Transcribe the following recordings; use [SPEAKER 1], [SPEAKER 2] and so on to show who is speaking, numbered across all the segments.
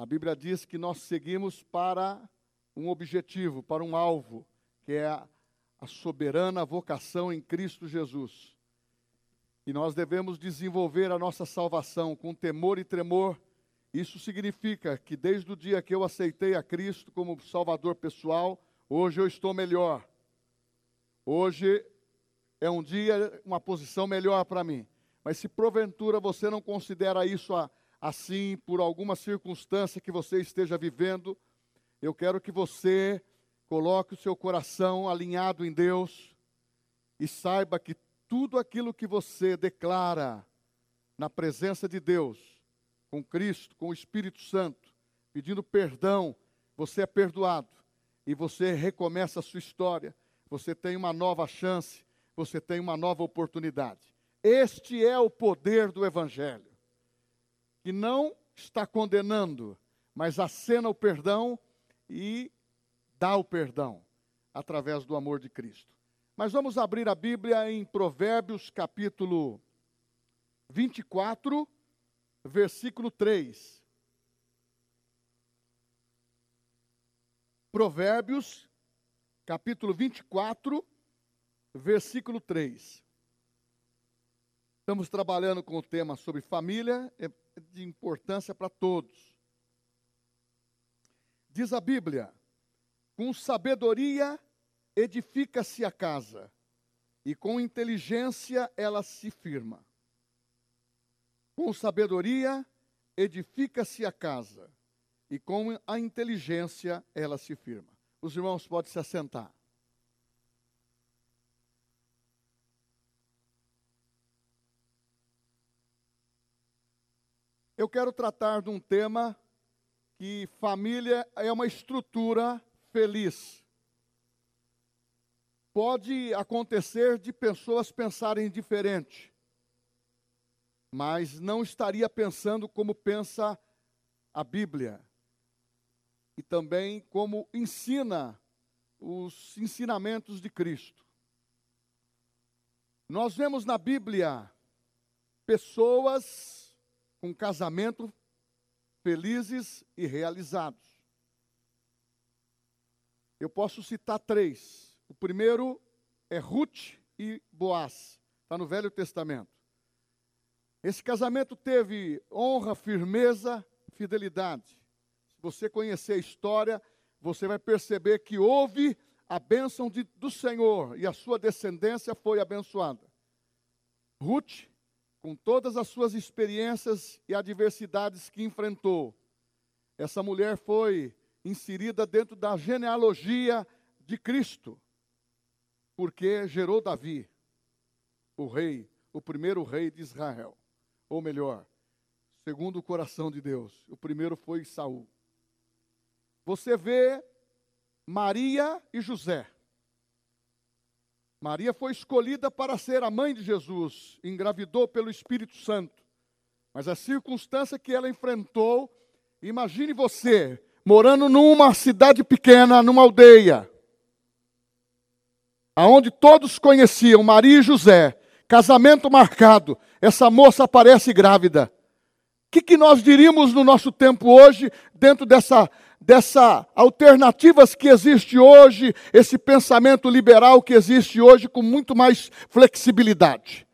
[SPEAKER 1] A Bíblia diz que nós seguimos para um objetivo, para um alvo, que é a soberana vocação em Cristo Jesus. E nós devemos desenvolver a nossa salvação com temor e tremor. Isso significa que desde o dia que eu aceitei a Cristo como Salvador pessoal, hoje eu estou melhor. Hoje é um dia, uma posição melhor para mim. Mas se porventura você não considera isso assim, por alguma circunstância que você esteja vivendo, eu quero que você coloque o seu coração alinhado em Deus e saiba que tudo aquilo que você declara na presença de Deus, com Cristo, com o Espírito Santo, pedindo perdão, você é perdoado e você recomeça a sua história, você tem uma nova chance, você tem uma nova oportunidade. Este é o poder do Evangelho, que não está condenando, mas acena o perdão e dá o perdão através do amor de Cristo. Mas vamos abrir a Bíblia em Provérbios capítulo 24, versículo 3. Provérbios capítulo 24, versículo 3. Estamos trabalhando com o tema sobre família, é de importância para todos. Diz a Bíblia: com sabedoria edifica-se a casa, e com inteligência ela se firma. Com sabedoria edifica-se a casa, e com a inteligência ela se firma. Os irmãos podem se assentar. Eu quero tratar de um tema que família é uma estrutura feliz. Pode acontecer de pessoas pensarem diferente, mas não estaria pensando como pensa a Bíblia e também como ensina os ensinamentos de Cristo. Nós vemos na Bíblia pessoas com casamento felizes e realizados. Eu posso citar três. O primeiro é Ruth e Boaz, está no Velho Testamento. Esse casamento teve honra, firmeza, fidelidade. Se você conhecer a história, você vai perceber que houve a bênção de, do Senhor e a sua descendência foi abençoada. Ruth com todas as suas experiências e adversidades que enfrentou, essa mulher foi inserida dentro da genealogia de Cristo, porque gerou Davi, o rei, o primeiro rei de Israel. Ou melhor, segundo o coração de Deus, o primeiro foi Saul. Você vê Maria e José. Maria foi escolhida para ser a mãe de Jesus, engravidou pelo Espírito Santo. Mas a circunstância que ela enfrentou, imagine você, morando numa cidade pequena, numa aldeia, aonde todos conheciam Maria e José, casamento marcado, essa moça aparece grávida. O que, que nós diríamos no nosso tempo hoje, dentro dessa dessa alternativas que existe hoje, esse pensamento liberal que existe hoje com muito mais flexibilidade.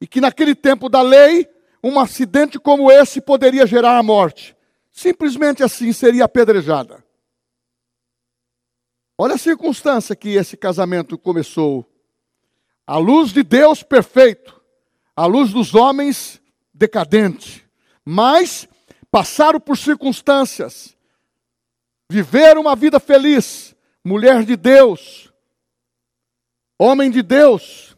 [SPEAKER 1] E que naquele tempo da lei, um acidente como esse poderia gerar a morte. Simplesmente assim seria apedrejada. Olha a circunstância que esse casamento começou. A luz de Deus perfeito, a luz dos homens decadente. Mas passaram por circunstâncias viver uma vida feliz, mulher de Deus, homem de Deus,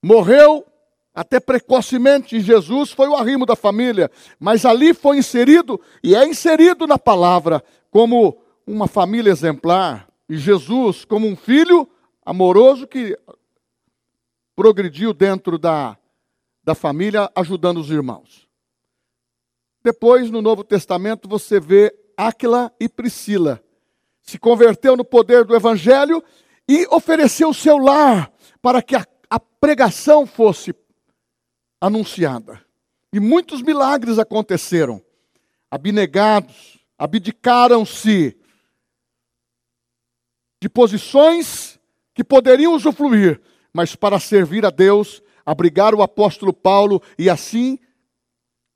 [SPEAKER 1] morreu até precocemente. Jesus foi o arrimo da família, mas ali foi inserido e é inserido na palavra como uma família exemplar e Jesus como um filho amoroso que progrediu dentro da, da família, ajudando os irmãos. Depois, no Novo Testamento, você vê Áquila e Priscila. Se converteu no poder do Evangelho e ofereceu seu lar para que a, a pregação fosse anunciada. E muitos milagres aconteceram. Abnegados, abdicaram-se de posições que poderiam usufruir, mas para servir a Deus, abrigar o apóstolo Paulo e assim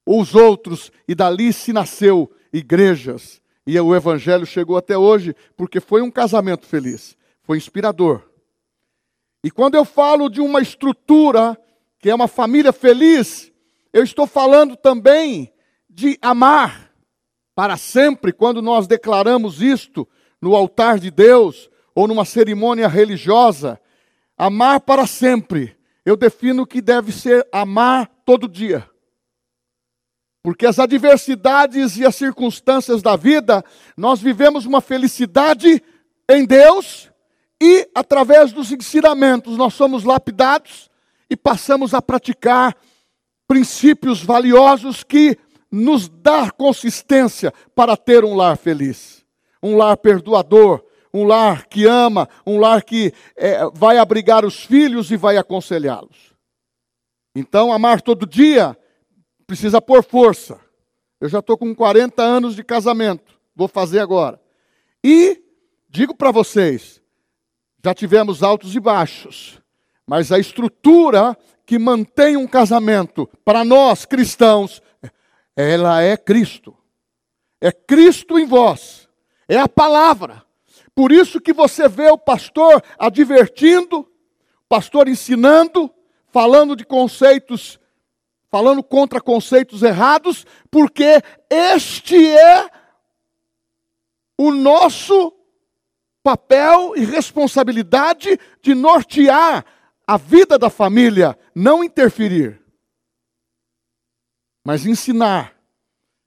[SPEAKER 1] os outros, e dali se nasceu igrejas. E o evangelho chegou até hoje porque foi um casamento feliz, foi inspirador. E quando eu falo de uma estrutura que é uma família feliz, eu estou falando também de amar para sempre, quando nós declaramos isto no altar de Deus ou numa cerimônia religiosa. Amar para sempre, eu defino que deve ser amar todo dia. Porque as adversidades e as circunstâncias da vida, nós vivemos uma felicidade em Deus e através dos ensinamentos nós somos lapidados e passamos a praticar princípios valiosos que nos dá consistência para ter um lar feliz, um lar perdoador, um lar que ama, um lar que é, vai abrigar os filhos e vai aconselhá-los. Então, amar todo dia precisa pôr força. Eu já estou com 40 anos de casamento, vou fazer agora. E digo para vocês, já tivemos altos e baixos, mas a estrutura que mantém um casamento para nós cristãos, ela é Cristo. É Cristo em vós. É a palavra. Por isso que você vê o pastor advertindo, o pastor ensinando, falando de conceitos falando contra conceitos errados, porque este é o nosso papel e responsabilidade de nortear a vida da família, não interferir, mas ensinar.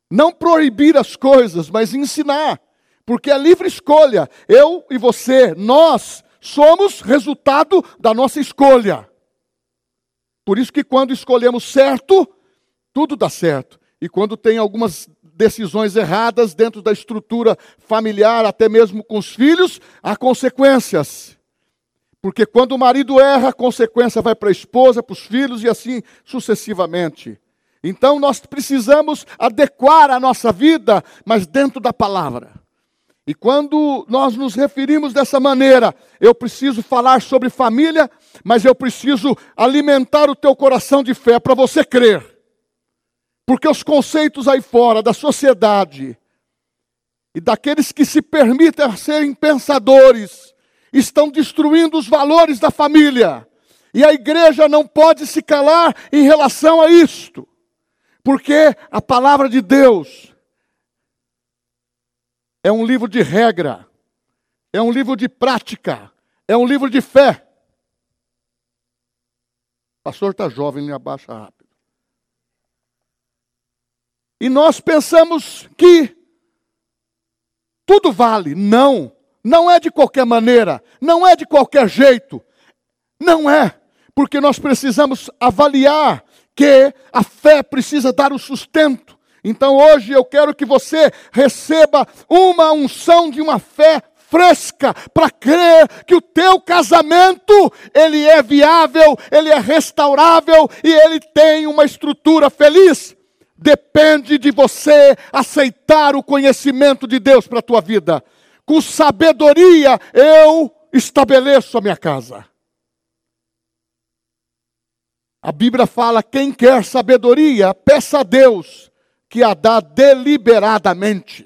[SPEAKER 1] Não proibir as coisas, mas ensinar, porque é livre escolha. Eu e você, nós somos resultado da nossa escolha. Por isso que quando escolhemos certo, tudo dá certo. E quando tem algumas decisões erradas dentro da estrutura familiar, até mesmo com os filhos, há consequências. Porque quando o marido erra, a consequência vai para a esposa, para os filhos e assim sucessivamente. Então nós precisamos adequar a nossa vida, mas dentro da palavra. E quando nós nos referimos dessa maneira, eu preciso falar sobre família, mas eu preciso alimentar o teu coração de fé para você crer. Porque os conceitos aí fora da sociedade e daqueles que se permitem serem pensadores estão destruindo os valores da família. E a igreja não pode se calar em relação a isto. Porque a palavra de Deus é um livro de regra, é um livro de prática, é um livro de fé. O pastor está jovem, ele abaixa rápido. E nós pensamos que tudo vale. Não, não é de qualquer maneira, não é de qualquer jeito. Não é, porque nós precisamos avaliar que a fé precisa dar o sustento então hoje eu quero que você receba uma unção de uma fé fresca para crer que o teu casamento ele é viável, ele é restaurável e ele tem uma estrutura feliz. Depende de você aceitar o conhecimento de Deus para a tua vida. Com sabedoria eu estabeleço a minha casa. A Bíblia fala: quem quer sabedoria, peça a Deus que a dá deliberadamente.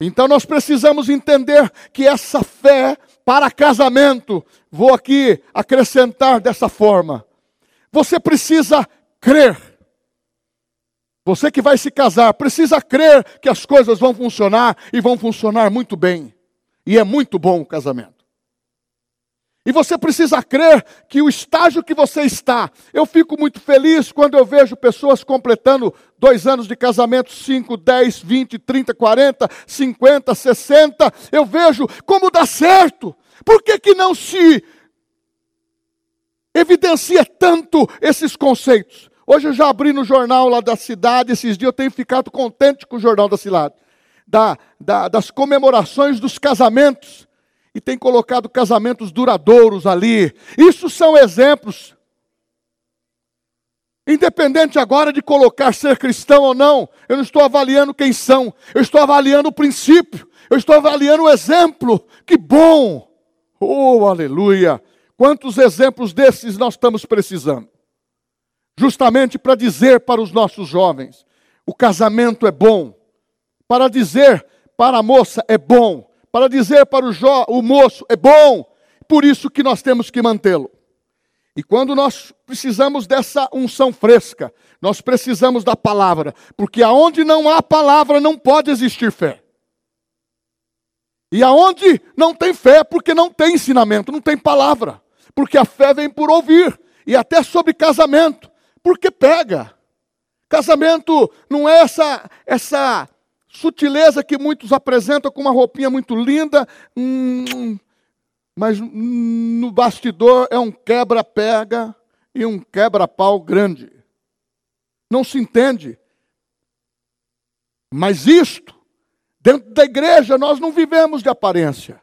[SPEAKER 1] Então nós precisamos entender que essa fé para casamento, vou aqui acrescentar dessa forma. Você precisa crer. Você que vai se casar, precisa crer que as coisas vão funcionar e vão funcionar muito bem. E é muito bom o casamento. E você precisa crer que o estágio que você está, eu fico muito feliz quando eu vejo pessoas completando dois anos de casamento, 5, 10, 20, 30, 40, 50, 60. Eu vejo como dá certo. Por que, que não se evidencia tanto esses conceitos? Hoje eu já abri no jornal lá da cidade, esses dias eu tenho ficado contente com o jornal da cidade, da, da, das comemorações dos casamentos e tem colocado casamentos duradouros ali. Isso são exemplos. Independente agora de colocar ser cristão ou não, eu não estou avaliando quem são, eu estou avaliando o princípio, eu estou avaliando o exemplo. Que bom! Oh, aleluia! Quantos exemplos desses nós estamos precisando? Justamente para dizer para os nossos jovens: o casamento é bom, para dizer para a moça é bom, para dizer para o, o moço é bom, por isso que nós temos que mantê-lo. E quando nós precisamos dessa unção fresca, nós precisamos da palavra, porque aonde não há palavra não pode existir fé. E aonde não tem fé, porque não tem ensinamento, não tem palavra. Porque a fé vem por ouvir, e até sobre casamento, porque pega. Casamento não é essa essa sutileza que muitos apresentam com uma roupinha muito linda, hum, mas no bastidor é um quebra-pega e um quebra-pau grande. Não se entende. Mas isto, dentro da igreja, nós não vivemos de aparência.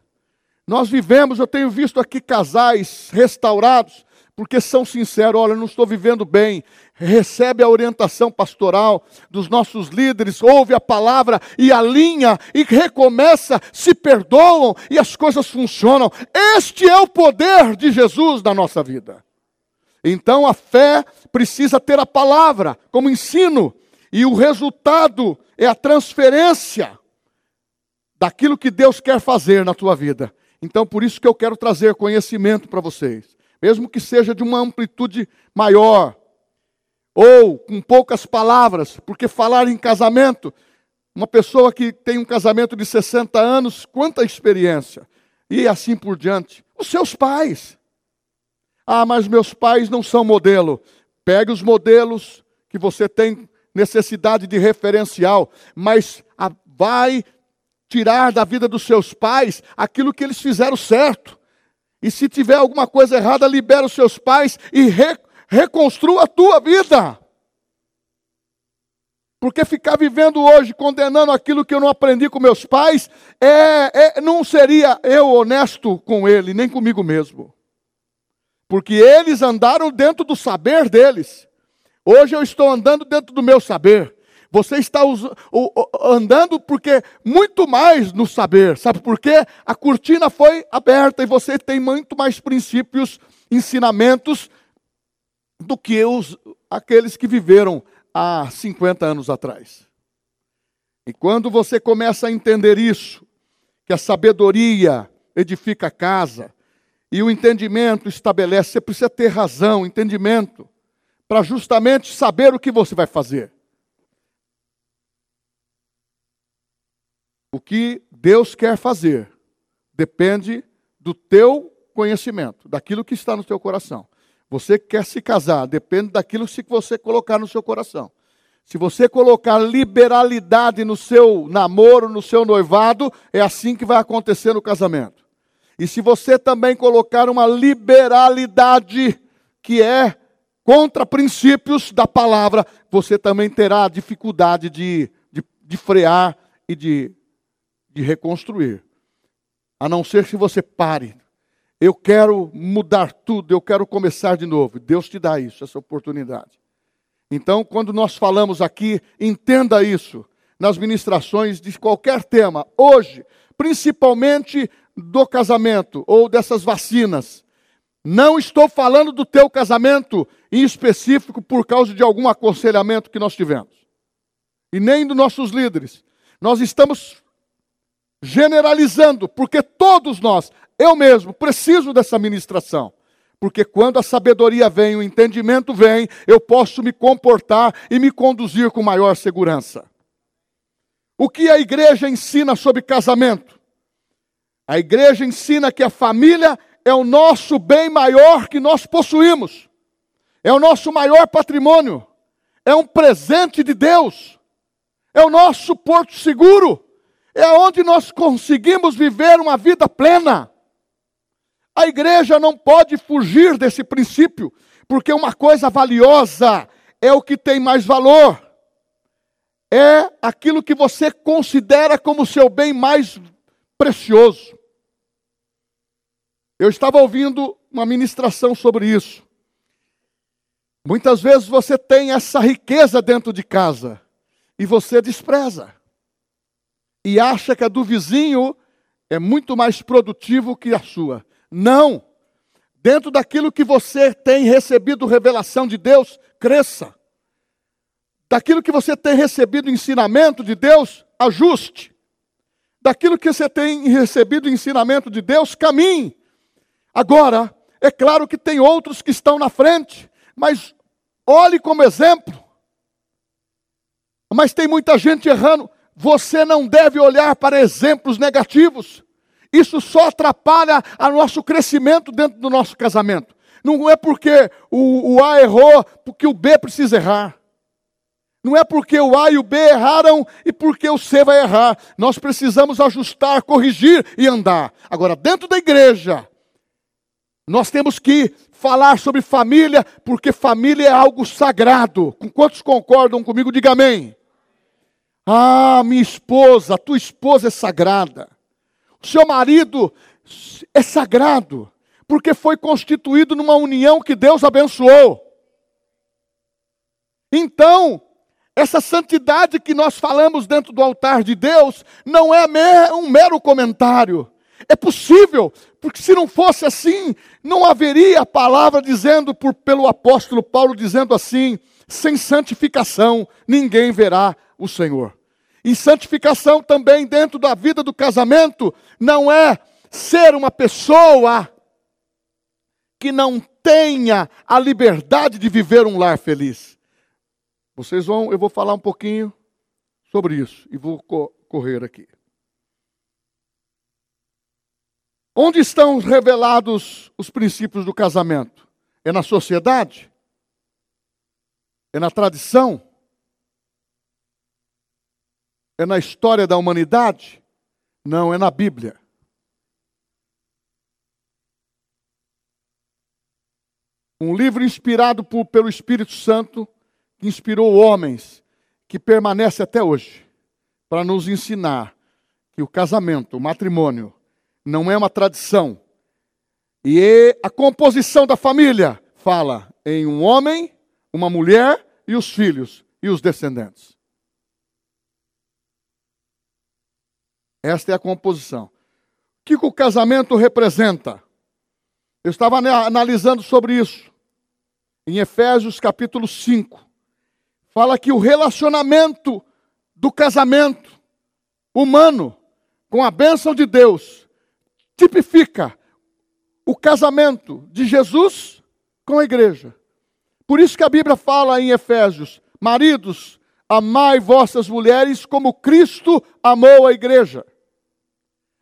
[SPEAKER 1] Nós vivemos, eu tenho visto aqui casais restaurados, porque são sinceros, olha, não estou vivendo bem, recebe a orientação pastoral dos nossos líderes, ouve a palavra e alinha e recomeça, se perdoam e as coisas funcionam. Este é o poder de Jesus na nossa vida. Então a fé precisa ter a palavra como ensino, e o resultado é a transferência daquilo que Deus quer fazer na tua vida. Então por isso que eu quero trazer conhecimento para vocês mesmo que seja de uma amplitude maior, ou com poucas palavras, porque falar em casamento, uma pessoa que tem um casamento de 60 anos, quanta experiência, e assim por diante. Os seus pais. Ah, mas meus pais não são modelo. Pegue os modelos que você tem necessidade de referencial, mas vai tirar da vida dos seus pais aquilo que eles fizeram certo. E se tiver alguma coisa errada, libera os seus pais e re, reconstrua a tua vida. Porque ficar vivendo hoje condenando aquilo que eu não aprendi com meus pais, é, é, não seria eu honesto com ele, nem comigo mesmo. Porque eles andaram dentro do saber deles. Hoje eu estou andando dentro do meu saber. Você está andando porque muito mais no saber. Sabe por quê? A cortina foi aberta e você tem muito mais princípios, ensinamentos do que os, aqueles que viveram há 50 anos atrás. E quando você começa a entender isso, que a sabedoria edifica a casa e o entendimento estabelece, você precisa ter razão, entendimento, para justamente saber o que você vai fazer. O que Deus quer fazer depende do teu conhecimento, daquilo que está no teu coração. Você quer se casar, depende daquilo que você colocar no seu coração. Se você colocar liberalidade no seu namoro, no seu noivado, é assim que vai acontecer no casamento. E se você também colocar uma liberalidade que é contra princípios da palavra, você também terá dificuldade de, de, de frear e de de reconstruir. A não ser que você pare. Eu quero mudar tudo, eu quero começar de novo. Deus te dá isso, essa oportunidade. Então, quando nós falamos aqui, entenda isso nas ministrações de qualquer tema. Hoje, principalmente do casamento ou dessas vacinas. Não estou falando do teu casamento em específico por causa de algum aconselhamento que nós tivemos. E nem dos nossos líderes. Nós estamos generalizando, porque todos nós, eu mesmo, preciso dessa ministração. Porque quando a sabedoria vem, o entendimento vem, eu posso me comportar e me conduzir com maior segurança. O que a igreja ensina sobre casamento? A igreja ensina que a família é o nosso bem maior que nós possuímos, é o nosso maior patrimônio, é um presente de Deus, é o nosso porto seguro é onde nós conseguimos viver uma vida plena. A igreja não pode fugir desse princípio, porque uma coisa valiosa é o que tem mais valor. É aquilo que você considera como seu bem mais precioso. Eu estava ouvindo uma ministração sobre isso. Muitas vezes você tem essa riqueza dentro de casa e você despreza. E acha que a do vizinho é muito mais produtivo que a sua. Não! Dentro daquilo que você tem recebido revelação de Deus, cresça. Daquilo que você tem recebido ensinamento de Deus, ajuste. Daquilo que você tem recebido ensinamento de Deus, caminhe. Agora, é claro que tem outros que estão na frente, mas olhe como exemplo. Mas tem muita gente errando. Você não deve olhar para exemplos negativos. Isso só atrapalha o nosso crescimento dentro do nosso casamento. Não é porque o, o A errou, porque o B precisa errar. Não é porque o A e o B erraram e porque o C vai errar. Nós precisamos ajustar, corrigir e andar. Agora, dentro da igreja, nós temos que falar sobre família, porque família é algo sagrado. Com quantos concordam comigo? Diga amém. Ah, minha esposa, tua esposa é sagrada. O seu marido é sagrado, porque foi constituído numa união que Deus abençoou. Então, essa santidade que nós falamos dentro do altar de Deus não é um mero comentário. É possível, porque se não fosse assim, não haveria a palavra dizendo por, pelo apóstolo Paulo dizendo assim: sem santificação ninguém verá o Senhor. E santificação também dentro da vida do casamento não é ser uma pessoa que não tenha a liberdade de viver um lar feliz. Vocês vão, eu vou falar um pouquinho sobre isso e vou correr aqui. Onde estão revelados os princípios do casamento? É na sociedade? É na tradição? É na história da humanidade? Não, é na Bíblia. Um livro inspirado por, pelo Espírito Santo, que inspirou homens, que permanece até hoje, para nos ensinar que o casamento, o matrimônio, não é uma tradição. E a composição da família fala em um homem, uma mulher e os filhos e os descendentes. Esta é a composição. O que o casamento representa? Eu estava analisando sobre isso. Em Efésios capítulo 5. Fala que o relacionamento do casamento humano com a bênção de Deus tipifica o casamento de Jesus com a igreja. Por isso que a Bíblia fala em Efésios: maridos, amai vossas mulheres como Cristo amou a igreja.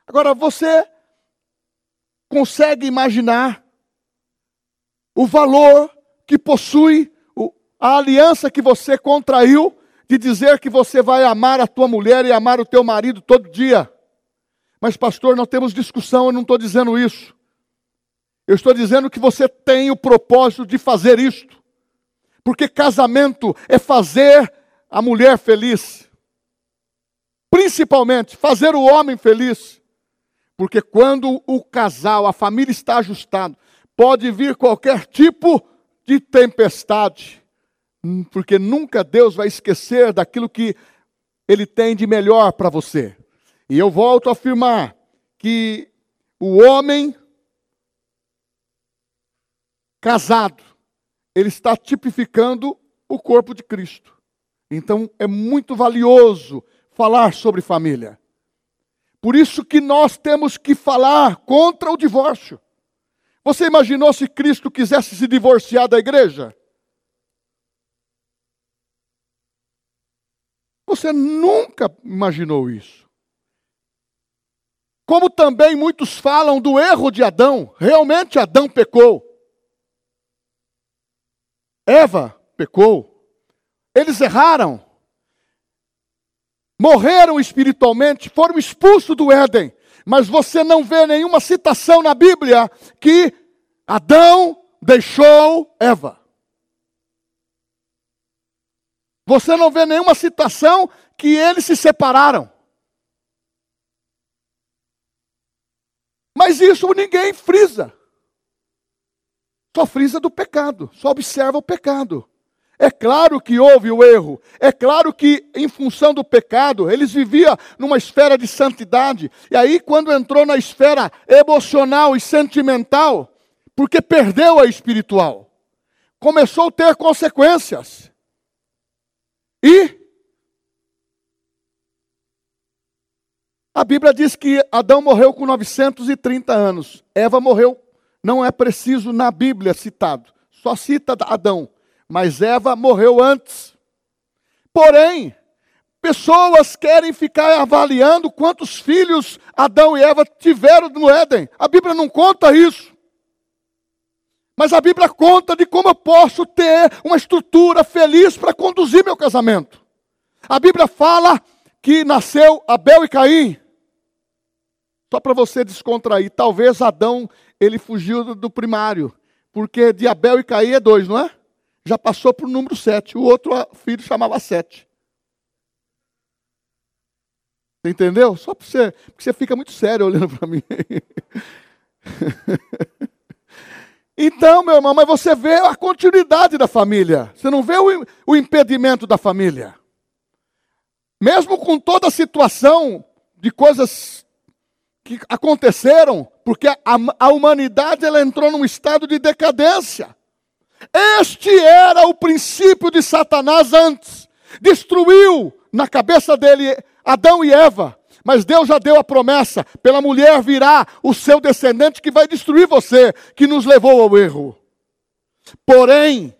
[SPEAKER 1] Agora, você consegue imaginar o valor que possui a aliança que você contraiu de dizer que você vai amar a tua mulher e amar o teu marido todo dia? Mas, pastor, nós temos discussão, eu não estou dizendo isso. Eu estou dizendo que você tem o propósito de fazer isto. Porque casamento é fazer a mulher feliz. Principalmente, fazer o homem feliz. Porque quando o casal, a família está ajustado, pode vir qualquer tipo de tempestade. Porque nunca Deus vai esquecer daquilo que Ele tem de melhor para você. E eu volto a afirmar que o homem casado, ele está tipificando o corpo de Cristo. Então é muito valioso falar sobre família. Por isso que nós temos que falar contra o divórcio. Você imaginou se Cristo quisesse se divorciar da igreja? Você nunca imaginou isso. Como também muitos falam do erro de Adão, realmente Adão pecou. Eva pecou. Eles erraram. Morreram espiritualmente, foram expulsos do Éden. Mas você não vê nenhuma citação na Bíblia que Adão deixou Eva. Você não vê nenhuma citação que eles se separaram. Mas isso ninguém frisa. só frisa do pecado, só observa o pecado. É claro que houve o erro, é claro que em função do pecado, eles viviam numa esfera de santidade, e aí quando entrou na esfera emocional e sentimental, porque perdeu a espiritual, começou a ter consequências. E a Bíblia diz que Adão morreu com 930 anos, Eva morreu, não é preciso na Bíblia citado, só cita Adão mas Eva morreu antes. Porém, pessoas querem ficar avaliando quantos filhos Adão e Eva tiveram no Éden. A Bíblia não conta isso. Mas a Bíblia conta de como eu posso ter uma estrutura feliz para conduzir meu casamento. A Bíblia fala que nasceu Abel e Caim. Só para você descontrair, talvez Adão ele fugiu do primário, porque de Abel e Caim é dois, não é? Já passou para o número 7. O outro filho chamava 7. Entendeu? Só para você, porque você fica muito sério olhando para mim. então, meu irmão, mas você vê a continuidade da família. Você não vê o, impedimento da família. Mesmo com toda a situação de coisas que aconteceram, porque a, a humanidade ela entrou num estado de decadência. Este era o princípio de Satanás antes. Destruiu na cabeça dele Adão e Eva. Mas Deus já deu a promessa: pela mulher virá o seu descendente que vai destruir você, que nos levou ao erro. Porém,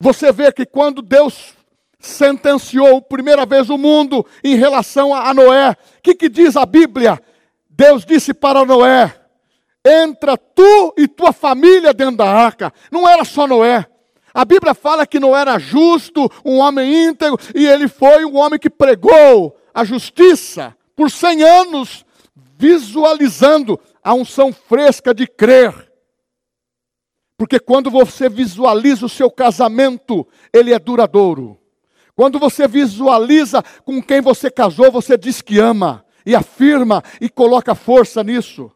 [SPEAKER 1] você vê que quando Deus sentenciou primeira vez o mundo em relação a Noé, o que, que diz a Bíblia? Deus disse para Noé: entra tu e tua família dentro da arca. Não era só Noé. A Bíblia fala que Noé era justo, um homem íntegro, e ele foi um homem que pregou a justiça por cem anos, visualizando a unção fresca de crer. Porque quando você visualiza o seu casamento, ele é duradouro. Quando você visualiza com quem você casou, você diz que ama, e afirma e coloca força nisso.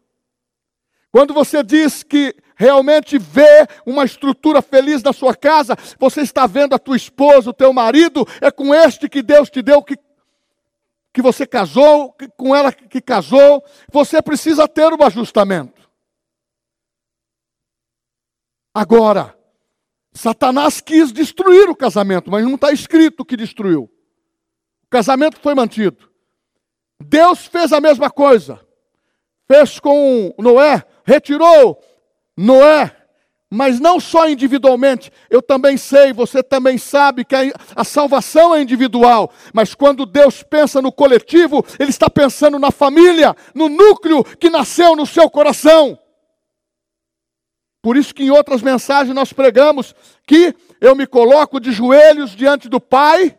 [SPEAKER 1] Quando você diz que realmente vê uma estrutura feliz na sua casa, você está vendo a tua esposa, o teu marido, é com este que Deus te deu que que você casou, com ela que casou, você precisa ter um ajustamento. Agora, Satanás quis destruir o casamento, mas não está escrito que destruiu. O casamento foi mantido. Deus fez a mesma coisa. Fez com Noé, retirou Noé, mas não só individualmente, eu também sei, você também sabe que a, salvação é individual, mas quando Deus pensa no coletivo, Ele está pensando na família, no núcleo que nasceu no seu coração. Por isso que em outras mensagens nós pregamos que eu me coloco de joelhos diante do Pai,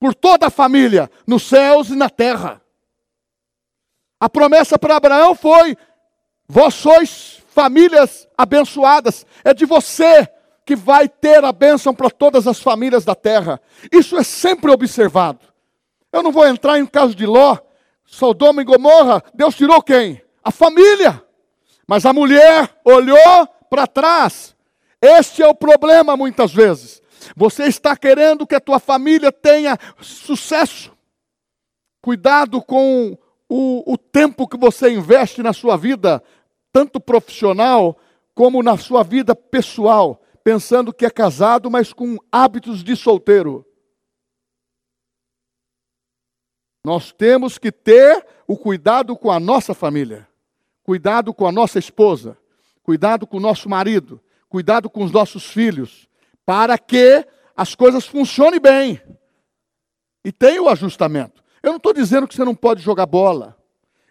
[SPEAKER 1] por toda a família, nos céus e na terra. A promessa para Abraão foi: Vós sois famílias abençoadas. É de você que vai ter a bênção para todas as famílias da terra. Isso é sempre observado. Eu não vou entrar em caso de Ló, Sodoma e Gomorra. Deus tirou quem? A família. Mas a mulher olhou para trás. Este é o problema muitas vezes. Você está querendo que a tua família tenha sucesso. Cuidado com o, o tempo que você investe na sua vida tanto profissional como na sua vida pessoal, pensando que é casado, mas com hábitos de solteiro. Nós temos que ter o cuidado com a nossa família, cuidado com a nossa esposa, cuidado com o nosso marido, cuidado com os nossos filhos, para que as coisas funcionem bem. E tem o ajustamento. Eu não estou dizendo que você não pode jogar bola.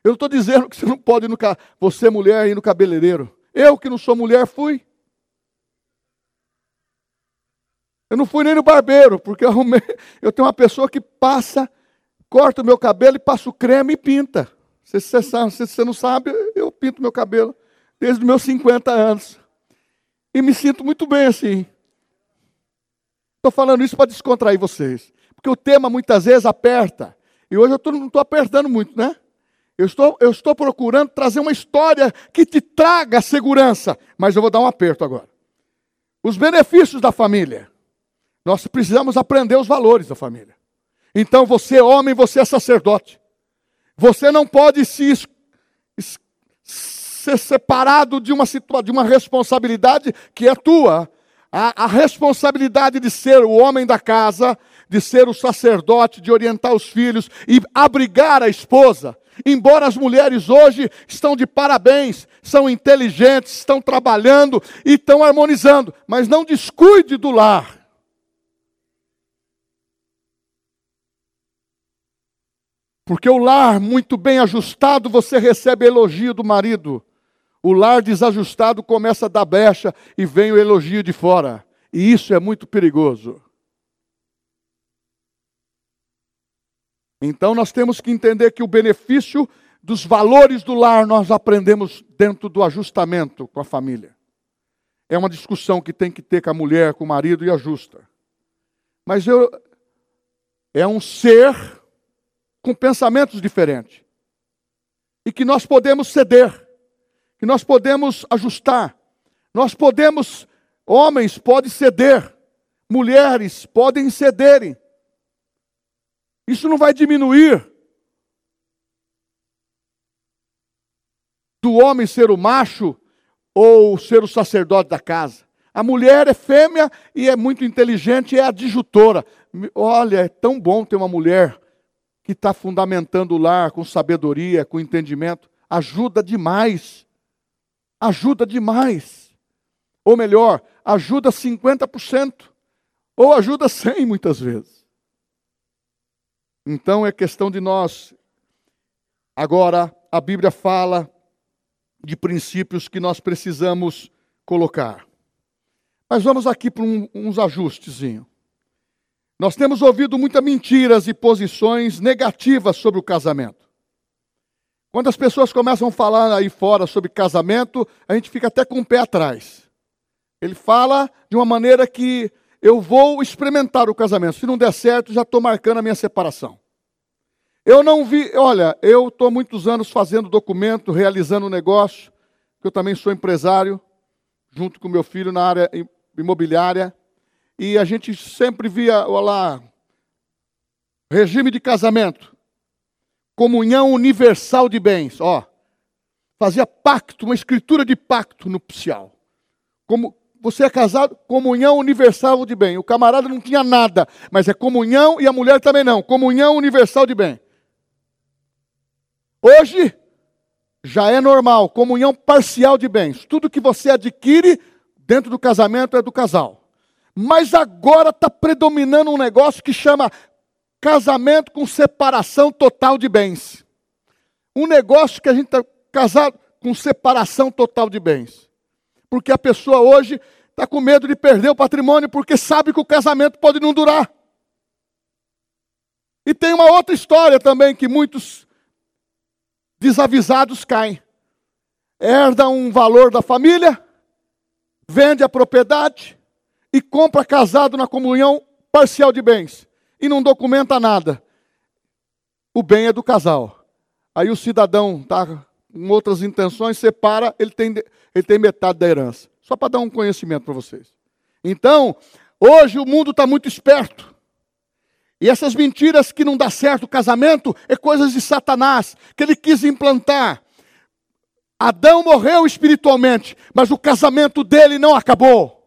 [SPEAKER 1] Eu estou dizendo que você não pode ir no você mulher ir no cabeleireiro. Eu que não sou mulher fui. Eu não fui nem no barbeiro, porque eu, arrumei, eu tenho uma pessoa que passa, corta o meu cabelo e passa o creme e pinta. Se você, sabe, se você não sabe, eu pinto meu cabelo desde meus 50 anos. E me sinto muito bem assim. Estou falando isso para descontrair vocês. Porque o tema muitas vezes aperta. E hoje eu não estou apertando muito, né? Eu estou, eu estou procurando trazer uma história que te traga segurança, mas eu vou dar um aperto agora. Os benefícios da família. Nós precisamos aprender os valores da família. Então você é homem, você é sacerdote. Você não pode se ser separado de uma, de uma responsabilidade que é tua. A, a responsabilidade de ser o homem da casa, de ser o sacerdote, de orientar os filhos e abrigar a esposa. Embora as mulheres hoje estão de parabéns, são inteligentes, estão trabalhando e estão harmonizando, mas não descuide do lar. Porque o lar muito bem ajustado, você recebe elogio do marido. O lar desajustado começa a dar brecha e vem o elogio de fora. E isso é muito perigoso. Então nós temos que entender que o benefício dos valores do lar nós aprendemos dentro do ajustamento com a família. É uma discussão que tem que ter com a mulher, com o marido e ajusta. Mas eu é um ser com pensamentos diferentes. E que nós podemos ceder, que nós podemos ajustar. Nós podemos, homens podem ceder, mulheres podem cederem. Isso não vai diminuir do homem ser o macho ou ser o sacerdote da casa. A mulher é fêmea e é muito inteligente é adjutora. Olha, é tão bom ter uma mulher que está fundamentando o lar com sabedoria, com entendimento. Ajuda demais. Ajuda demais. Ou melhor, ajuda 50%. Ou ajuda 100% muitas vezes. Então é questão de nós. Agora, a Bíblia fala de princípios que nós precisamos colocar. Mas vamos aqui para um, uns ajustezinhos. Nós temos ouvido muitas mentiras e posições negativas sobre o casamento. Quando as pessoas começam a falar aí fora sobre casamento, a gente fica até com o pé atrás. Ele fala de uma maneira que eu vou experimentar o casamento. Se não der certo, já estou marcando a minha separação. Eu não vi, olha, eu estou muitos anos fazendo documento, realizando negócio, que eu também sou empresário, junto com meu filho na área imobiliária, e a gente sempre via, olha lá, regime de casamento, comunhão universal de bens, ó, fazia pacto, uma escritura de pacto nupcial. Como você é casado, comunhão universal de bem. O camarada não tinha nada, mas é comunhão e a mulher também não. Comunhão universal de bem. Hoje já é normal, comunhão parcial de bens. Tudo que você adquire dentro do casamento é do casal. Mas agora está predominando um negócio que chama casamento com separação total de bens. Um negócio que a gente está casado com separação total de bens. Porque a pessoa hoje está com medo de perder o patrimônio porque sabe que o casamento pode não durar. E tem uma outra história também que muitos desavisados caem. Herda um valor da família, vende a propriedade e compra casado na comunhão parcial de bens e não documenta nada. O bem é do casal. Aí o cidadão está com outras intenções, separa, ele tem, ele tem metade da herança. Só para dar um conhecimento para vocês. Então, hoje o mundo está muito esperto. E essas mentiras que não dá certo o casamento é coisas de Satanás, que ele quis implantar. Adão morreu espiritualmente, mas o casamento dele não acabou.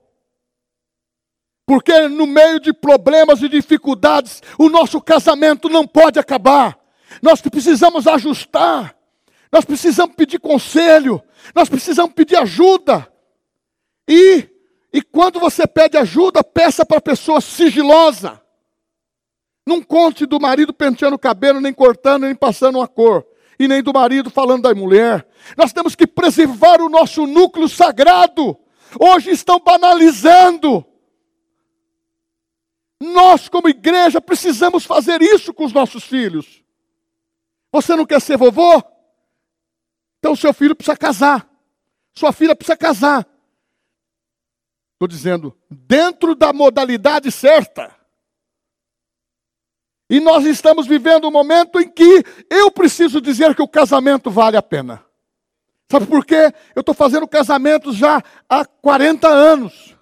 [SPEAKER 1] Porque no meio de problemas e dificuldades, o nosso casamento não pode acabar. Nós precisamos ajustar, nós precisamos pedir conselho, nós precisamos pedir ajuda. E, e quando você pede ajuda, peça para a pessoa sigilosa. Não conte do marido penteando o cabelo, nem cortando, nem passando uma cor. E nem do marido falando da mulher. Nós temos que preservar o nosso núcleo sagrado. Hoje estão banalizando. Nós, como igreja, precisamos fazer isso com os nossos filhos. Você não quer ser vovô? Então seu filho precisa casar. Sua filha precisa casar. Estou dizendo, dentro da modalidade certa. E nós estamos vivendo um momento em que eu preciso dizer que o casamento vale a pena. Sabe por quê? Eu estou fazendo casamentos já há 40 anos.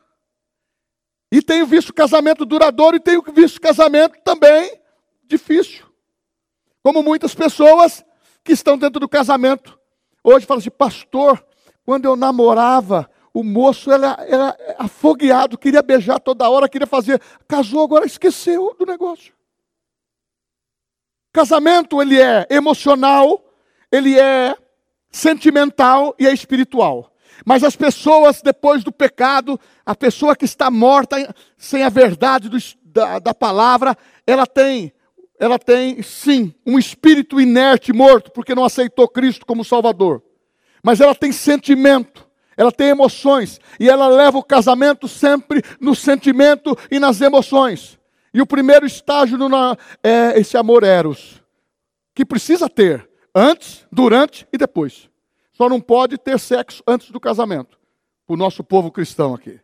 [SPEAKER 1] E tenho visto casamento duradouro e tenho visto casamento também difícil. Como muitas pessoas que estão dentro do casamento. Hoje falam assim, pastor, quando eu namorava, o moço era, era afogueado, queria beijar toda hora, queria fazer. Casou, agora esqueceu do negócio. Casamento, ele é emocional, ele é sentimental e é espiritual. Mas as pessoas, depois do pecado, a pessoa que está morta sem a verdade do, da, da palavra, ela tem, ela tem, sim, um espírito inerte, morto, porque não aceitou Cristo como Salvador. Mas ela tem sentimento, ela tem emoções, e ela leva o casamento sempre no sentimento e nas emoções. E o primeiro estágio no, é esse amor eros, que precisa ter antes, durante e depois. Só não pode ter sexo antes do casamento. Para o nosso povo cristão aqui.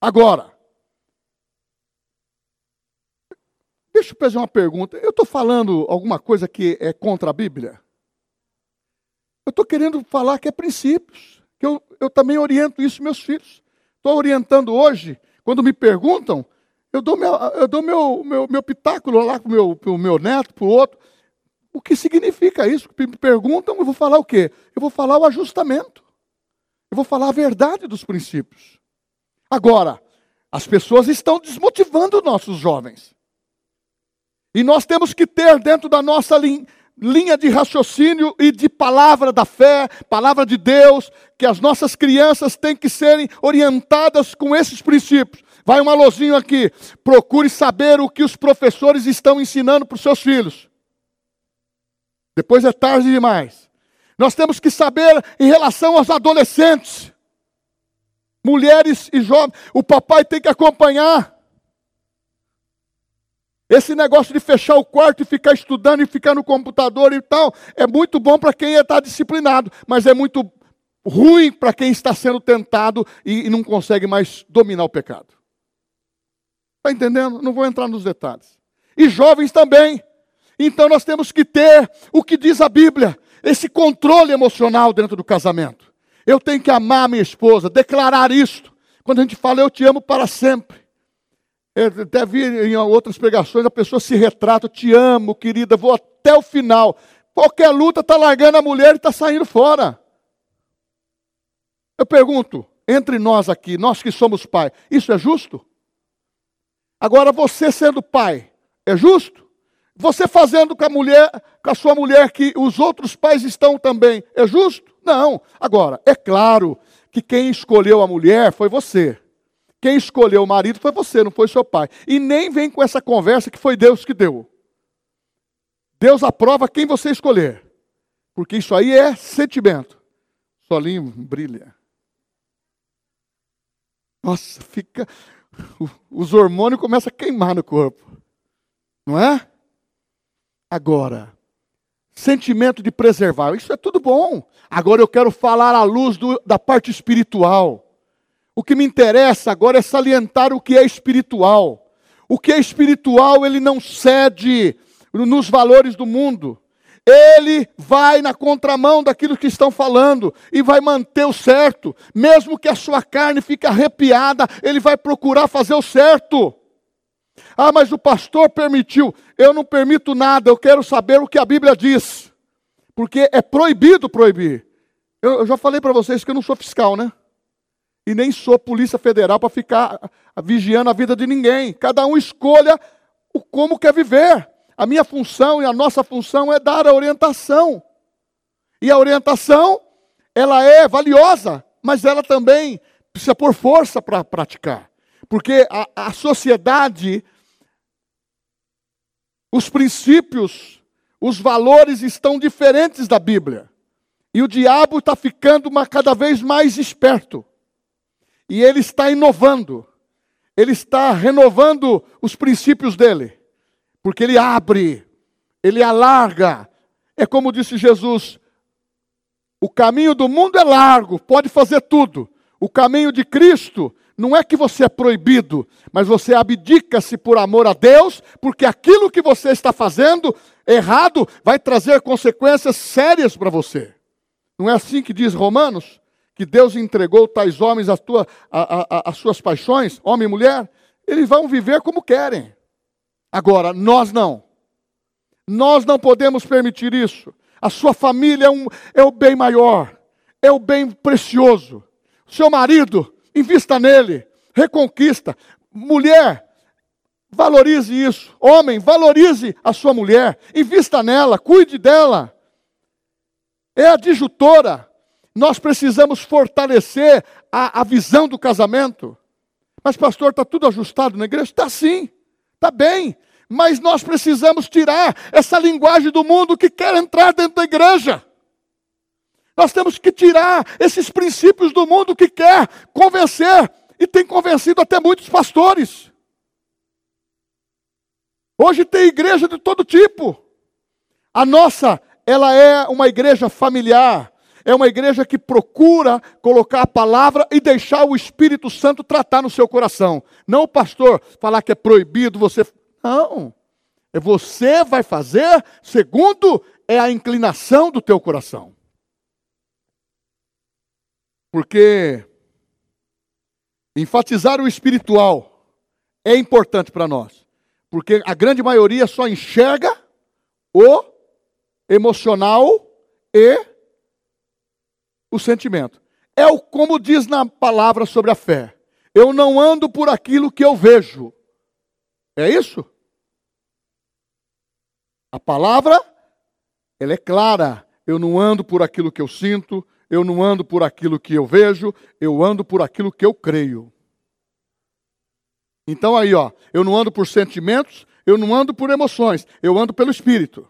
[SPEAKER 1] Agora, deixa eu fazer uma pergunta. Eu estou falando alguma coisa que é contra a Bíblia? Eu estou querendo falar que é princípios. Que eu, eu também oriento isso meus filhos. Estou orientando hoje, quando me perguntam, eu dou meu, eu dou meu, meu, meu pitáculo lá para o meu, meu neto, para o outro. O que significa isso? Me perguntam, eu vou falar o quê? Eu vou falar o ajustamento. Eu vou falar a verdade dos princípios. Agora, as pessoas estão desmotivando nossos jovens. E nós temos que ter dentro da nossa linha de raciocínio e de palavra da fé, palavra de Deus, que as nossas crianças têm que serem orientadas com esses princípios. Vai um alôzinho aqui. Procure saber o que os professores estão ensinando para os seus filhos. Depois é tarde demais. Nós temos que saber em relação aos adolescentes, mulheres e jovens, o papai tem que acompanhar. Esse negócio de fechar o quarto e ficar estudando e ficar no computador e tal, é muito bom para quem está disciplinado, mas é muito ruim para quem está sendo tentado e, e não consegue mais dominar o pecado. Está entendendo? Não vou entrar nos detalhes. E jovens também. Então nós temos que ter o que diz a Bíblia, esse controle emocional dentro do casamento. Eu tenho que amar minha esposa, declarar isto. Quando a gente fala eu te amo para sempre. Eu até vi em outras pregações a pessoa se retrata, te amo, querida, vou até o final. Qualquer luta está largando a mulher e está saindo fora. Eu pergunto, entre nós aqui, nós que somos pai, isso é justo? Agora você sendo pai, é justo? Você fazendo com a mulher, com a sua mulher que os outros pais estão também, é justo? Não. Agora, é claro que quem escolheu a mulher foi você. Quem escolheu o marido foi você, não foi seu pai. E nem vem com essa conversa que foi Deus que deu. Deus aprova quem você escolher. Porque isso aí é sentimento. Solinho brilha. Nossa, fica. Os hormônios começam a queimar no corpo. Não é? Agora, sentimento de preservar, isso é tudo bom. Agora eu quero falar à luz do, da parte espiritual. O que me interessa agora é salientar o que é espiritual. O que é espiritual, ele não cede nos valores do mundo. Ele vai na contramão daquilo que estão falando e vai manter o certo, mesmo que a sua carne fique arrepiada, ele vai procurar fazer o certo. Ah, mas o pastor permitiu. Eu não permito nada, eu quero saber o que a Bíblia diz. Porque é proibido proibir. Eu, eu já falei para vocês que eu não sou fiscal, né? E nem sou polícia federal para ficar vigiando a vida de ninguém. Cada um escolha o como quer viver. A minha função e a nossa função é dar a orientação. E a orientação, ela é valiosa, mas ela também precisa pôr força para praticar. Porque a, a sociedade, os princípios, os valores estão diferentes da Bíblia. E o diabo está ficando uma, cada vez mais esperto. E ele está inovando. Ele está renovando os princípios dele. Porque ele abre, ele alarga. É como disse Jesus: o caminho do mundo é largo, pode fazer tudo. O caminho de Cristo Não é que você é proibido, mas você abdica-se por amor a Deus, porque aquilo que você está fazendo errado vai trazer consequências sérias para você. Não é assim que diz Romanos? Que Deus entregou tais homens tua, a, a, as suas paixões, homem e mulher? Eles vão viver como querem. Agora, nós não. Nós não podemos permitir isso. A sua família é, um, é o bem maior, é o bem precioso. Seu marido, invista nele, reconquista. Mulher, valorize isso. Homem, valorize a sua mulher, invista nela, cuide dela. É a disjutora. Nós precisamos fortalecer a, a visão do casamento. Mas, pastor, está tudo ajustado na igreja? Está sim, está bem. Mas nós precisamos tirar essa linguagem do mundo que quer entrar dentro da igreja. Nós temos que tirar esses princípios do mundo que quer convencer, e tem convencido até muitos pastores. Hoje tem igreja de todo tipo. A nossa, ela é uma igreja familiar, é uma igreja que procura colocar a palavra e deixar o Espírito Santo tratar no seu coração. Não o pastor falar que é proibido você. Não. É você vai fazer segundo é a inclinação do teu coração. Porque enfatizar o espiritual é importante para nós. Porque a grande maioria só enxerga o emocional e o sentimento. É o como diz na palavra sobre a fé. Eu não ando por aquilo que eu vejo. É isso? A palavra, ela é clara. Eu não ando por aquilo que eu sinto, eu não ando por aquilo que eu vejo, eu ando por aquilo que eu creio. Então aí, ó, eu não ando por sentimentos, eu não ando por emoções, eu ando pelo espírito.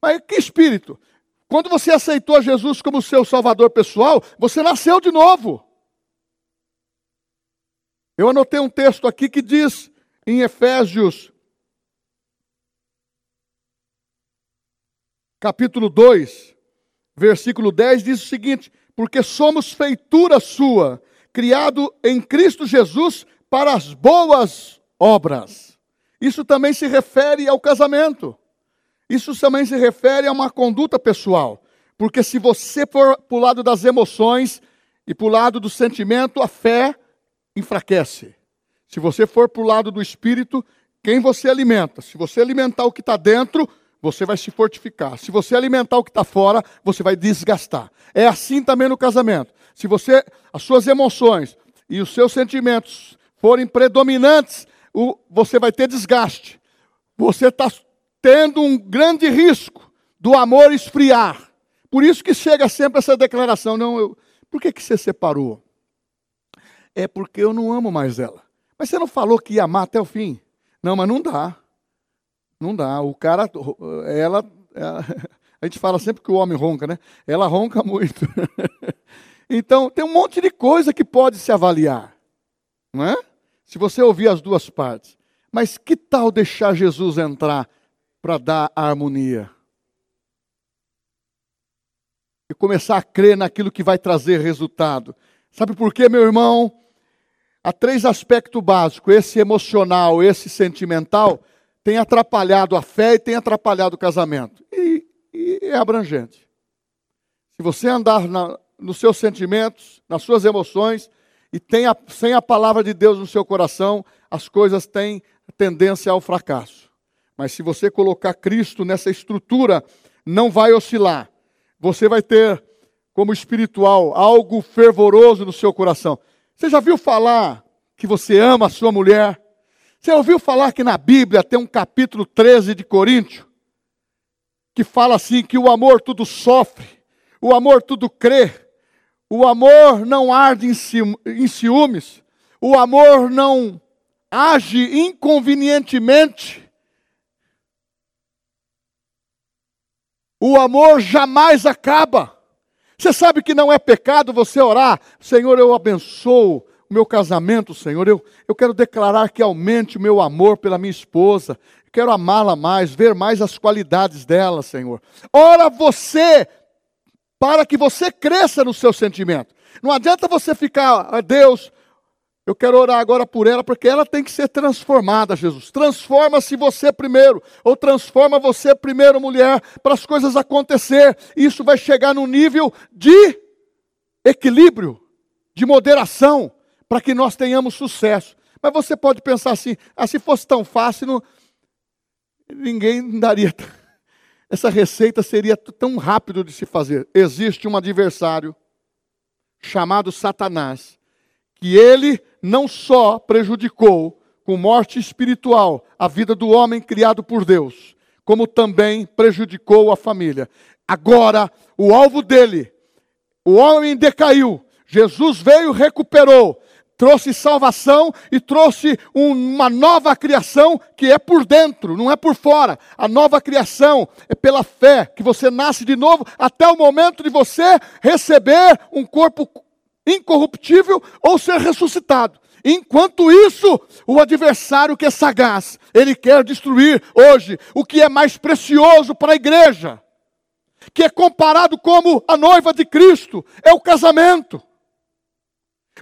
[SPEAKER 1] Mas que espírito? Quando você aceitou Jesus como seu salvador pessoal, você nasceu de novo. Eu anotei um texto aqui que diz em Efésios, capítulo 2, versículo 10 diz o seguinte: Porque somos feitura sua, criado em Cristo Jesus para as boas obras. Isso também se refere ao casamento. Isso também se refere a uma conduta pessoal. Porque se você for para o lado das emoções e para o lado do sentimento, a fé enfraquece. Se você for para o lado do espírito, quem você alimenta? Se você alimentar o que está dentro, você vai se fortificar. Se você alimentar o que está fora, você vai desgastar. É assim também no casamento. Se você, as suas emoções e os seus sentimentos forem predominantes, você vai ter desgaste. Você está tendo um grande risco do amor esfriar. Por isso que chega sempre essa declaração: não, eu, por que, que você separou? É porque eu não amo mais ela. Mas você não falou que ia amar até o fim? Não, mas não dá. Não dá. O cara, ela, ela, a gente fala sempre que o homem ronca, né? Ela ronca muito. então, tem um monte de coisa que pode se avaliar, não é? Se você ouvir as duas partes. Mas que tal deixar Jesus entrar para dar a harmonia? E começar a crer naquilo que vai trazer resultado. Sabe por quê, meu irmão? Há três aspectos básicos: esse emocional, esse sentimental tem atrapalhado a fé e tem atrapalhado o casamento. E, e é abrangente. Se você andar na, nos seus sentimentos, nas suas emoções, e tem a, sem a palavra de Deus no seu coração, as coisas têm tendência ao fracasso. Mas se você colocar Cristo nessa estrutura, não vai oscilar. Você vai ter, como espiritual, algo fervoroso no seu coração. Você já viu falar que você ama a sua mulher? Você ouviu falar que na Bíblia tem um capítulo 13 de Coríntios, que fala assim: que o amor tudo sofre, o amor tudo crê, o amor não arde em ciúmes, o amor não age inconvenientemente, o amor jamais acaba. Você sabe que não é pecado você orar, Senhor, eu abençoo o meu casamento, Senhor. Eu, eu quero declarar que aumente o meu amor pela minha esposa. quero amá-la mais, ver mais as qualidades dela, Senhor. Ora você, para que você cresça no seu sentimento. Não adianta você ficar, ah, Deus, Eu quero orar agora por ela, porque ela tem que ser transformada, Jesus. Transforma-se você primeiro, ou transforma você primeiro, mulher, para as coisas acontecer. Isso vai chegar num nível de equilíbrio, de moderação, para que nós tenhamos sucesso. Mas você pode pensar assim: ah, se fosse tão fácil, não... ninguém daria. Essa receita seria tão rápido de se fazer. Existe um adversário chamado Satanás, que ele não só prejudicou com morte espiritual a vida do homem criado por Deus, como também prejudicou a família. Agora, o alvo dele, o homem decaiu, Jesus veio, recuperou, trouxe salvação e trouxe uma nova criação que é por dentro, não é por fora. A nova criação é pela fé, que você nasce de novo até o momento de você receber um corpo incorruptível ou ser ressuscitado. Enquanto isso, o adversário que é sagaz, ele quer destruir hoje o que é mais precioso para a igreja, que é comparado como a noiva de Cristo, é o casamento.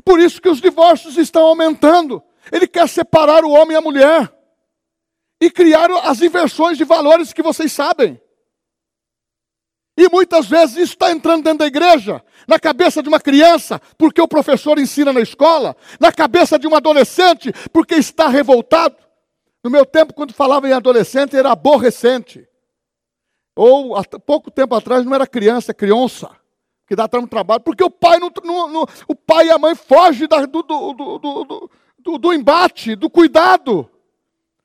[SPEAKER 1] Por isso que os divórcios estão aumentando. Ele quer separar o homem e a mulher e criar as inversões de valores que vocês sabem. E muitas vezes isso está entrando dentro da igreja, na cabeça de uma criança, porque o professor ensina na escola, na cabeça de um adolescente, porque está revoltado. No meu tempo, quando falava em adolescente, era aborrecente. Ou, há pouco tempo atrás, não era criança, é criança, que dá tanto trabalho, porque o pai, não, não, não, o pai e a mãe fogem da, do, do, do, do, do embate, do cuidado.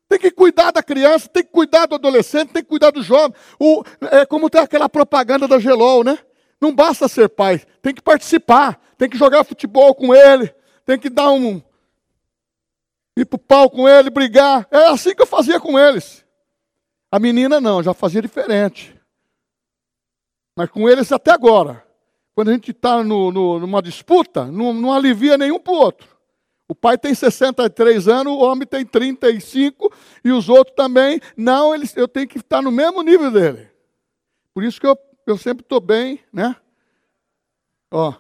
[SPEAKER 1] Tem que cuidar da criança, tem que cuidar do adolescente, tem que cuidar do jovem. O, é como tem aquela propaganda da Gelol, né? Não basta ser pai, tem que participar, tem que jogar futebol com ele, tem que dar um. ir pro pau com ele, brigar. É assim que eu fazia com eles. A menina não, já fazia diferente. Mas com eles até agora. Quando a gente está numa disputa, não, não alivia nenhum para o outro. O pai tem 63 anos, o homem tem 35 e os outros também. Não, eles, eu tenho que estar no mesmo nível dele. Por isso que eu, eu sempre estou bem, né? Ó.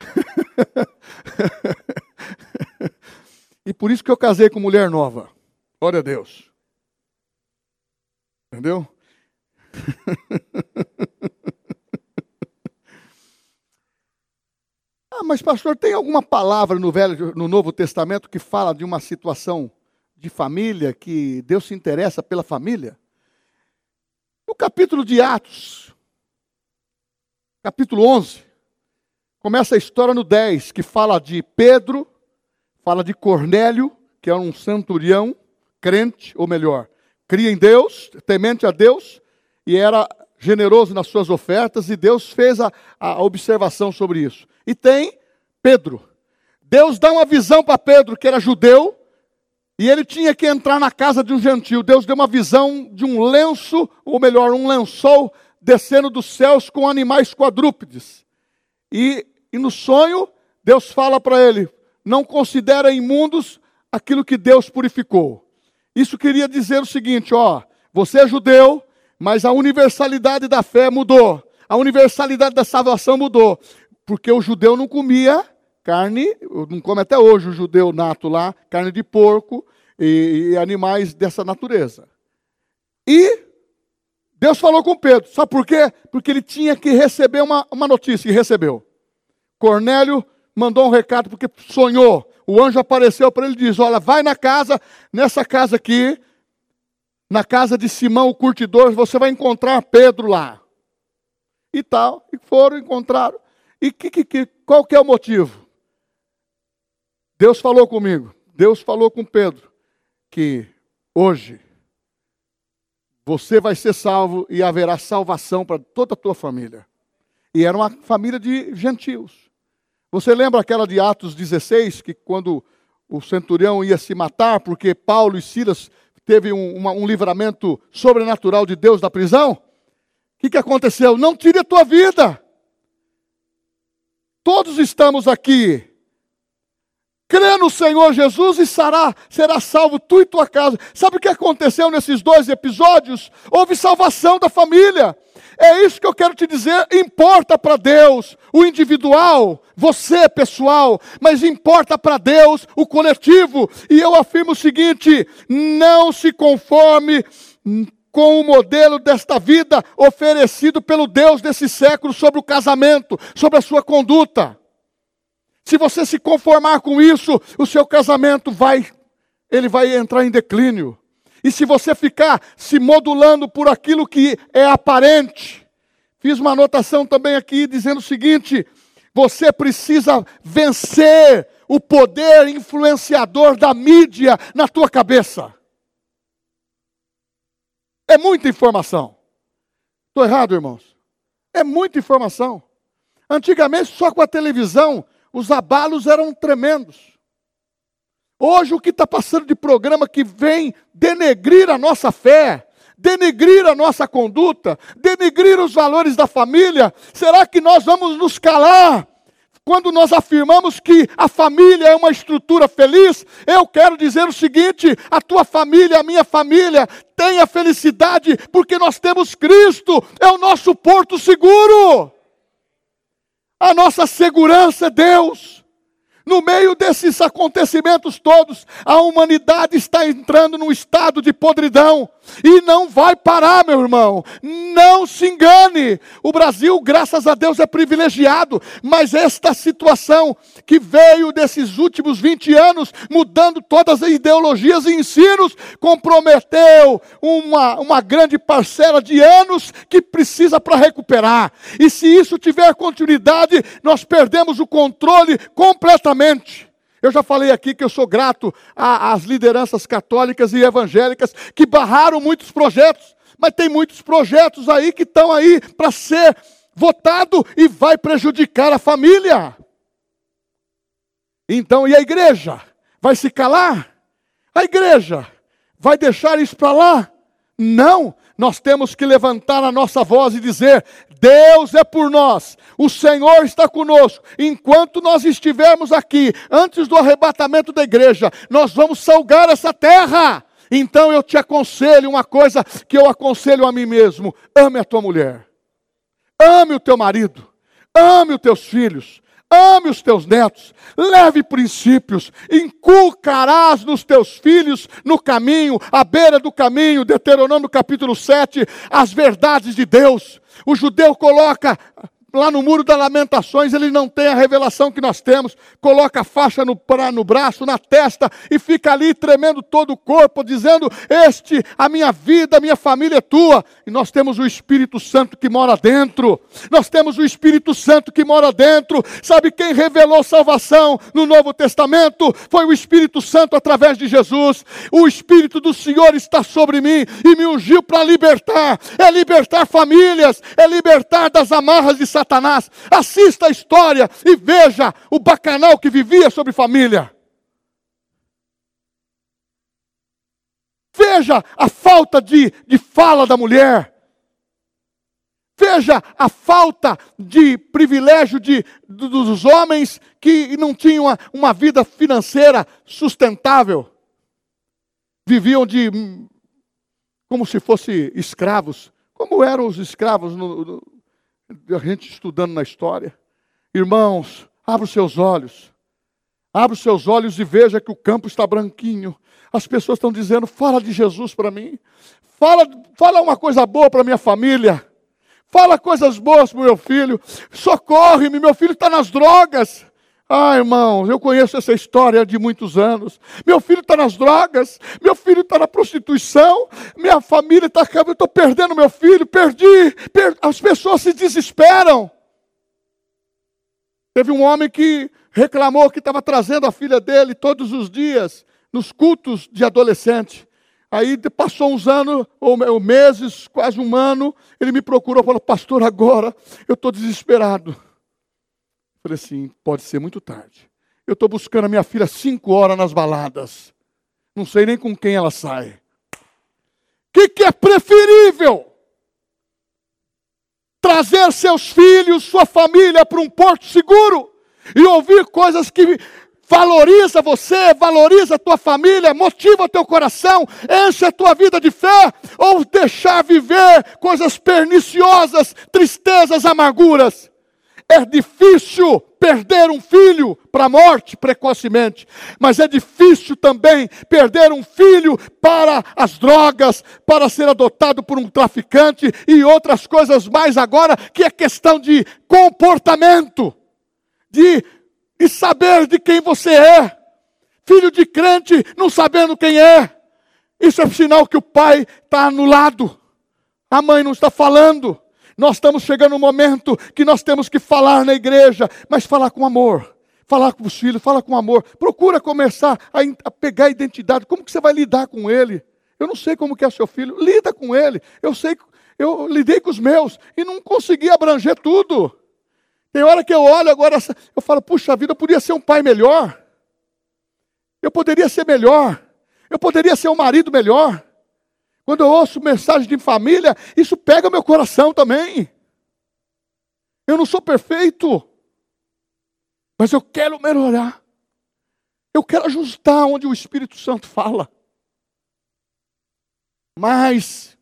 [SPEAKER 1] e por isso que eu casei com mulher nova. Glória a Deus. Entendeu? Mas pastor, tem alguma palavra no Velho, no Novo Testamento que fala de uma situação de família que Deus se interessa pela família? No capítulo de Atos, capítulo 11, começa a história no 10, que fala de Pedro, fala de Cornélio, que é um centurião, crente, ou melhor, cria em Deus, temente a Deus, e era generoso nas suas ofertas, e Deus fez a, a observação sobre isso. E tem Pedro. Deus dá uma visão para Pedro, que era judeu, e ele tinha que entrar na casa de um gentil. Deus deu uma visão de um lenço, ou melhor, um lençol descendo dos céus com animais quadrúpedes. E, e no sonho, Deus fala para ele: não considera imundos aquilo que Deus purificou. Isso queria dizer o seguinte: ó, você é judeu, mas a universalidade da fé mudou. A universalidade da salvação mudou. Porque o judeu não comia carne, não come até hoje o judeu nato lá, carne de porco e, e animais dessa natureza. E Deus falou com Pedro, sabe por quê? Porque ele tinha que receber uma, uma notícia, e recebeu. Cornélio mandou um recado porque sonhou. O anjo apareceu para ele e diz: Olha, vai na casa, nessa casa aqui, na casa de Simão, o curtidor, você vai encontrar Pedro lá. E tal. E foram, encontraram. E que, que, que, qual que é o motivo? Deus falou comigo, Deus falou com Pedro, que hoje você vai ser salvo e haverá salvação para toda a tua família. E era uma família de gentios. Você lembra aquela de Atos 16, que quando o centurião ia se matar, porque Paulo e Silas teve um, uma, um livramento sobrenatural de Deus da prisão? O que, que aconteceu? Não tire a tua vida. Todos estamos aqui. Crê no Senhor Jesus e será, será salvo tu e tua casa. Sabe o que aconteceu nesses dois episódios? Houve salvação da família. É isso que eu quero te dizer. Importa para Deus o individual, você pessoal, mas importa para Deus o coletivo. E eu afirmo o seguinte: não se conforme com o modelo desta vida oferecido pelo Deus desse século sobre o casamento, sobre a sua conduta. Se você se conformar com isso, o seu casamento vai ele vai entrar em declínio. E se você ficar se modulando por aquilo que é aparente, fiz uma anotação também aqui dizendo o seguinte: você precisa vencer o poder influenciador da mídia na tua cabeça. É muita informação. Estou errado, irmãos? É muita informação. Antigamente, só com a televisão, os abalos eram tremendos. Hoje, o que está passando de programa que vem denegrir a nossa fé, denegrir a nossa conduta, denegrir os valores da família, será que nós vamos nos calar? Quando nós afirmamos que a família é uma estrutura feliz, eu quero dizer o seguinte: a tua família, a minha família, tem a felicidade porque nós temos Cristo, é o nosso porto seguro. A nossa segurança é Deus. No meio desses acontecimentos todos, a humanidade está entrando num estado de podridão e não vai parar, meu irmão. Não se engane. O Brasil, graças a Deus, é privilegiado, mas esta situação que veio desses últimos 20 anos, mudando todas as ideologias e ensinos, comprometeu uma, uma grande parcela de anos que precisa para recuperar. E se isso tiver continuidade, nós perdemos o controle completamente eu já falei aqui que eu sou grato às lideranças católicas e evangélicas que barraram muitos projetos, mas tem muitos projetos aí que estão aí para ser votado e vai prejudicar a família. Então, e a igreja? Vai se calar? A igreja vai deixar isso para lá? Não, nós temos que levantar a nossa voz e dizer: Deus é por nós, o Senhor está conosco. Enquanto nós estivermos aqui, antes do arrebatamento da igreja, nós vamos salgar essa terra. Então eu te aconselho uma coisa que eu aconselho a mim mesmo: ame a tua mulher, ame o teu marido, ame os teus filhos, ame os teus netos, leve princípios, inculcarás nos teus filhos no caminho, à beira do caminho, Deuteronômio capítulo 7, as verdades de Deus. O judeu coloca lá no muro das lamentações, ele não tem a revelação que nós temos, coloca a faixa no, no braço, na testa, e fica ali tremendo todo o corpo, dizendo: Este, a minha vida, a minha família é tua. E nós temos o Espírito Santo que mora dentro. Nós temos o Espírito Santo que mora dentro. Sabe quem revelou salvação no Novo Testamento? Foi o Espírito Santo através de Jesus. O Espírito do Senhor está sobre mim e me ungiu para libertar. É libertar famílias, é libertar das amarras de Satanás Satanás. Assista a história e veja o bacanal que vivia sobre família. Veja a falta de, de fala da mulher. Veja a falta de privilégio de, dos homens que não tinham uma, uma vida financeira sustentável. Viviam de como se fossem escravos. Como eram os escravos no, no, a gente estudando na história. Irmãos, abra os seus olhos. Abra os seus olhos e veja que o campo está branquinho. As pessoas estão dizendo: fala de Jesus para mim. Fala, fala uma coisa boa para minha família. Fala coisas boas para o meu filho. Socorre-me, meu filho está nas drogas. Ah, irmãos, eu conheço essa história de muitos anos. Meu filho está nas drogas, meu filho está na prostituição, minha família está acabando, eu estou perdendo meu filho, perdi. Per... As pessoas se desesperam. Teve um homem que reclamou que estava trazendo a filha dele todos os dias nos cultos de adolescente. Aí passou uns anos, ou meses, quase um ano, ele me procurou e falou: Pastor, agora eu estou desesperado. Falei assim: pode ser muito tarde. Eu estou buscando a minha filha cinco horas nas baladas. Não sei nem com quem ela sai. O que, que é preferível? Trazer seus filhos, sua família para um porto seguro e ouvir coisas que valoriza você, valoriza a tua família, motiva teu coração, enche a tua vida de fé, ou deixar viver coisas perniciosas, tristezas, amarguras. É difícil perder um filho para a morte precocemente, mas é difícil também perder um filho para as drogas, para ser adotado por um traficante e outras coisas mais agora, que é questão de comportamento, de, de saber de quem você é. Filho de crente não sabendo quem é, isso é sinal que o pai está anulado, a mãe não está falando. Nós estamos chegando no momento que nós temos que falar na igreja, mas falar com amor. Falar com os filhos, falar com amor. Procura começar a, a pegar a identidade. Como que você vai lidar com ele? Eu não sei como que é seu filho. Lida com ele. Eu sei, eu lidei com os meus e não consegui abranger tudo. Tem hora que eu olho agora, eu falo, puxa vida, eu podia ser um pai melhor. Eu poderia ser melhor. Eu poderia ser um marido melhor. Quando eu ouço mensagem de família, isso pega meu coração também. Eu não sou perfeito, mas eu quero melhorar. Eu quero ajustar onde o Espírito Santo fala. Mas,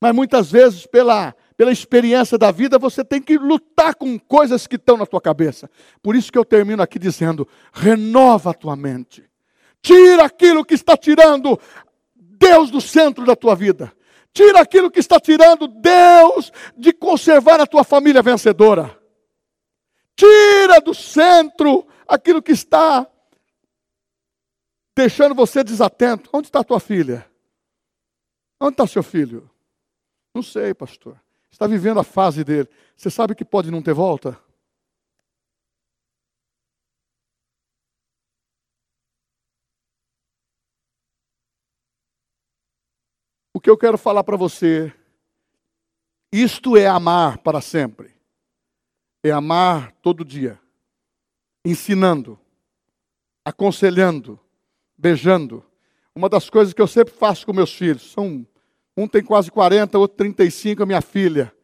[SPEAKER 1] mas muitas vezes, pela, pela experiência da vida, você tem que lutar com coisas que estão na tua cabeça. Por isso que eu termino aqui dizendo: renova a tua mente. Tira aquilo que está tirando Deus do centro da tua vida. Tira aquilo que está tirando Deus de conservar a tua família vencedora. Tira do centro aquilo que está deixando você desatento. Onde está a tua filha? Onde está seu filho? Não sei, pastor. Está vivendo a fase dele. Você sabe que pode não ter volta? O que eu quero falar para você, isto é amar para sempre. É amar todo dia, ensinando, aconselhando, beijando. Uma das coisas que eu sempre faço com meus filhos, são um tem quase 40, outro 35, a minha filha.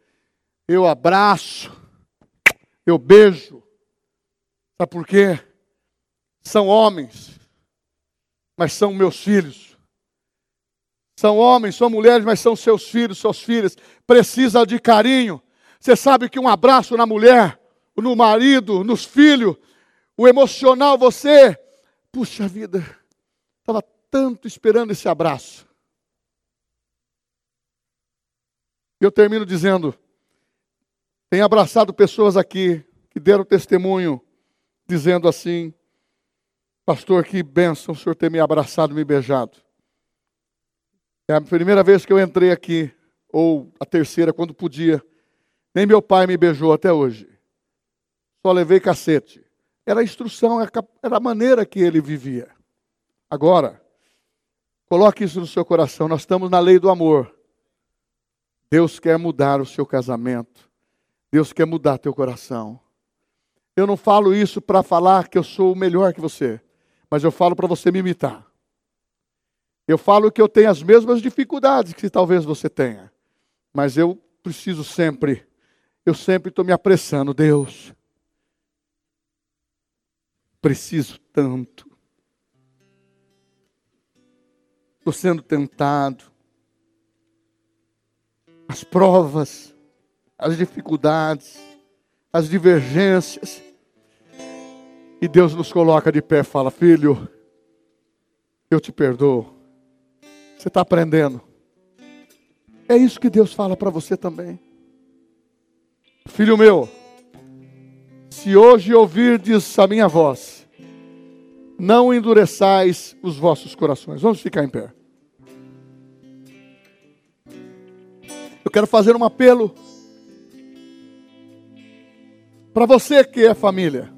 [SPEAKER 1] Eu abraço, eu beijo. Sabe por quê? São homens, mas são meus filhos. São homens, são mulheres, mas são seus filhos, suas filhas. Precisa de carinho. Você sabe que um abraço na mulher, no marido, nos filhos, o emocional, você, puxa vida, estava tanto esperando esse abraço. Eu termino dizendo: tem abraçado pessoas aqui que deram testemunho, dizendo assim: Pastor, que bênção o senhor ter me abraçado, me beijado. É a primeira vez que eu entrei aqui, ou a terceira, quando podia. Nem meu pai me beijou até hoje. Só levei cacete. Era a instrução, era a maneira que ele vivia. Agora, coloque isso no seu coração. Nós estamos na lei do amor. Deus quer mudar o seu casamento. Deus quer mudar teu coração. Eu não falo isso para falar que eu sou o melhor que você, mas eu falo para você me imitar. Eu falo que eu tenho as mesmas dificuldades que talvez você tenha, mas eu preciso sempre, eu sempre estou me apressando, Deus. Preciso tanto. Estou sendo tentado. As provas, as dificuldades, as divergências. E Deus nos coloca de pé e fala: Filho, eu te perdoo. Você está aprendendo. É isso que Deus fala para você também. Filho meu, se hoje ouvirdes a minha voz, não endureçais os vossos corações. Vamos ficar em pé. Eu quero fazer um apelo para você que é família.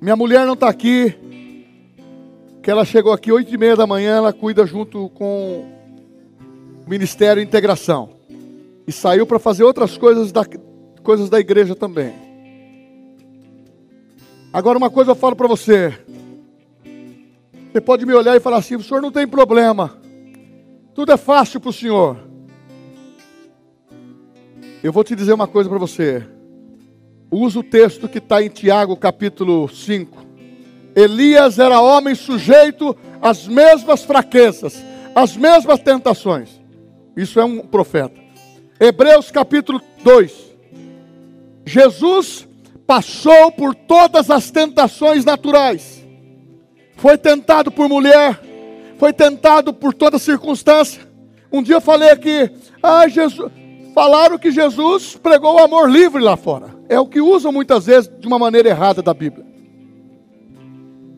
[SPEAKER 1] Minha mulher não está aqui, que ela chegou aqui oito e meia da manhã, ela cuida junto com o Ministério Integração. E saiu para fazer outras coisas da, coisas da igreja também. Agora uma coisa eu falo para você. Você pode me olhar e falar assim, o senhor não tem problema. Tudo é fácil para o senhor. Eu vou te dizer uma coisa para você. Usa o texto que está em Tiago capítulo 5 Elias era homem sujeito às mesmas fraquezas, às mesmas tentações. Isso é um profeta. Hebreus capítulo 2. Jesus passou por todas as tentações naturais. Foi tentado por mulher, foi tentado por toda circunstância. Um dia eu falei aqui, ah, Jesus, falaram que Jesus pregou o amor livre lá fora. É o que usam muitas vezes de uma maneira errada da Bíblia.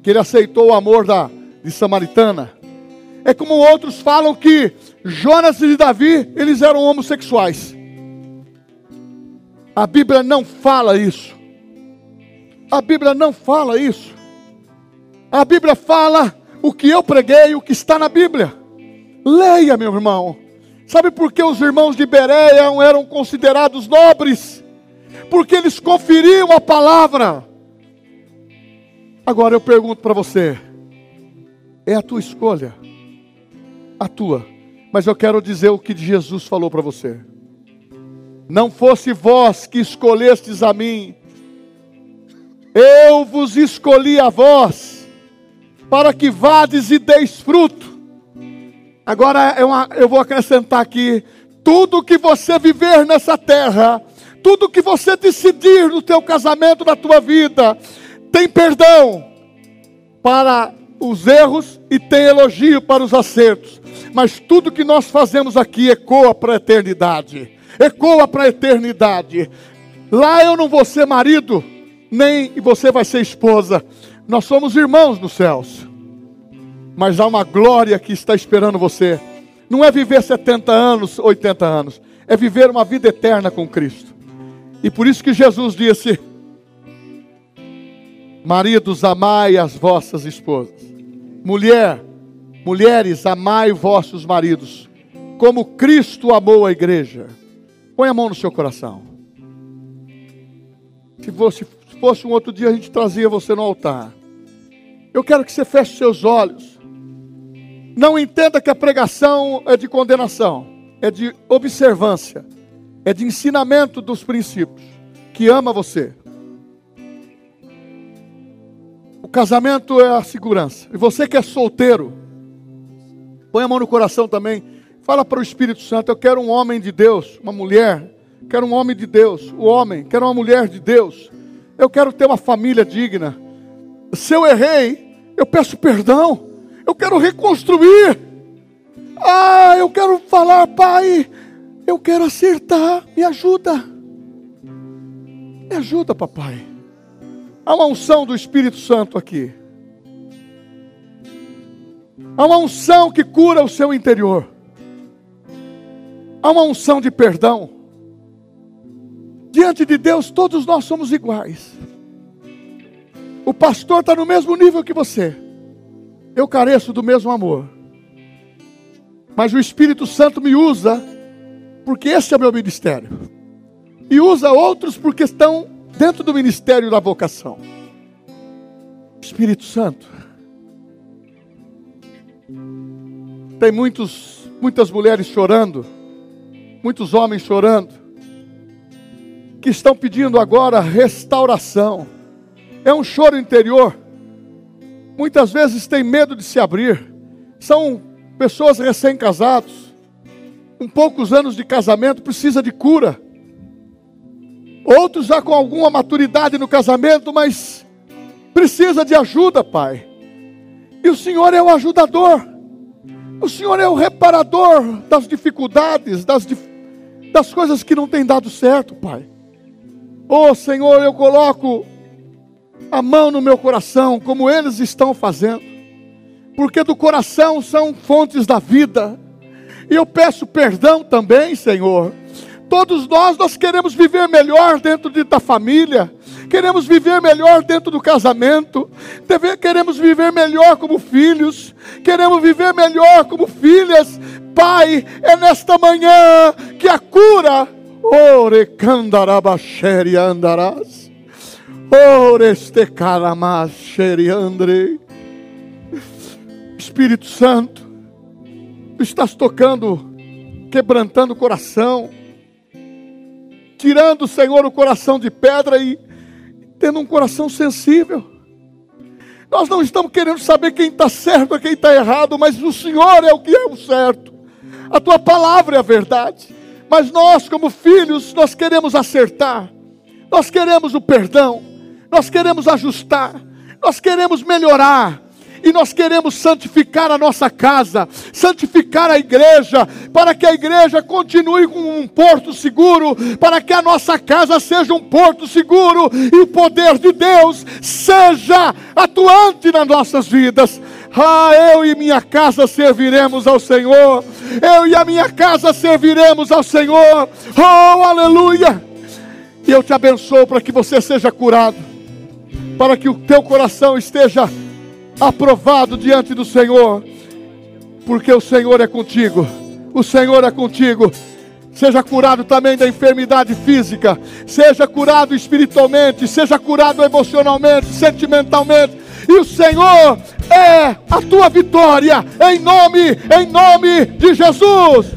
[SPEAKER 1] Que ele aceitou o amor da de samaritana. É como outros falam que Jonas e Davi, eles eram homossexuais. A Bíblia não fala isso. A Bíblia não fala isso. A Bíblia fala o que eu preguei, o que está na Bíblia. Leia, meu irmão. Sabe por que os irmãos de Bereia eram considerados nobres? Porque eles conferiam a palavra. Agora eu pergunto para você: é a tua escolha? A tua. Mas eu quero dizer o que Jesus falou para você. Não fosse vós que escolhestes a mim, eu vos escolhi a vós, para que vades e deis fruto. Agora é eu vou acrescentar aqui: tudo que você viver nessa terra, tudo que você decidir no teu casamento, na tua vida, tem perdão para os erros e tem elogio para os acertos. Mas tudo que nós fazemos aqui ecoa para a eternidade. Ecoa para a eternidade. Lá eu não vou ser marido, nem você vai ser esposa. Nós somos irmãos nos céus. Mas há uma glória que está esperando você. Não é viver 70 anos, 80 anos. É viver uma vida eterna com Cristo. E por isso que Jesus disse: Maridos, amai as vossas esposas. Mulher, mulheres, amai vossos maridos, como Cristo amou a igreja. Põe a mão no seu coração. Se fosse, se fosse um outro dia, a gente trazia você no altar. Eu quero que você feche seus olhos. Não entenda que a pregação é de condenação, é de observância, é de ensinamento dos princípios. Que ama você. O casamento é a segurança. E você que é solteiro, põe a mão no coração também. Fala para o Espírito Santo: Eu quero um homem de Deus, uma mulher. Quero um homem de Deus, o homem. Quero uma mulher de Deus. Eu quero ter uma família digna. Se eu errei, eu peço perdão. Eu quero reconstruir. Ah, eu quero falar, Pai. Eu quero acertar. Me ajuda. Me ajuda, papai. Há uma unção do Espírito Santo aqui. Há uma unção que cura o seu interior. Há uma unção de perdão. Diante de Deus, todos nós somos iguais. O pastor está no mesmo nível que você. Eu careço do mesmo amor. Mas o Espírito Santo me usa, porque esse é meu ministério. E usa outros porque estão dentro do ministério da vocação. Espírito Santo. Tem muitos, muitas mulheres chorando, muitos homens chorando, que estão pedindo agora restauração. É um choro interior. Muitas vezes tem medo de se abrir. São pessoas recém-casados, com poucos anos de casamento, precisa de cura Outros já com alguma maturidade no casamento, mas precisa de ajuda, Pai. E o Senhor é o ajudador. O Senhor é o reparador das dificuldades, das, das coisas que não têm dado certo, Pai. Oh Senhor, eu coloco a mão no meu coração, como eles estão fazendo, porque do coração são fontes da vida. E eu peço perdão também, Senhor, Todos nós, nós queremos viver melhor dentro de, da família, queremos viver melhor dentro do casamento, deve, queremos viver melhor como filhos, queremos viver melhor como filhas. Pai, é nesta manhã que a cura, orecandarabacheri andarás, oreste caramacheri andrei. Espírito Santo, estás tocando, quebrantando o coração, tirando, Senhor, o coração de pedra e tendo um coração sensível. Nós não estamos querendo saber quem está certo ou quem está errado, mas o Senhor é o que é o certo. A tua palavra é a verdade. Mas nós, como filhos, nós queremos acertar. Nós queremos o perdão. Nós queremos ajustar. Nós queremos melhorar e nós queremos santificar a nossa casa, santificar a igreja, para que a igreja continue com um porto seguro, para que a nossa casa seja um porto seguro e o poder de Deus seja atuante nas nossas vidas. Ah, eu e minha casa serviremos ao Senhor. Eu e a minha casa serviremos ao Senhor. Oh, aleluia! E eu te abençoo para que você seja curado, para que o teu coração esteja aprovado diante do Senhor, porque o Senhor é contigo, o Senhor é contigo. Seja curado também da enfermidade física, seja curado espiritualmente, seja curado emocionalmente, sentimentalmente. E o Senhor é a tua vitória, em nome, em nome de Jesus.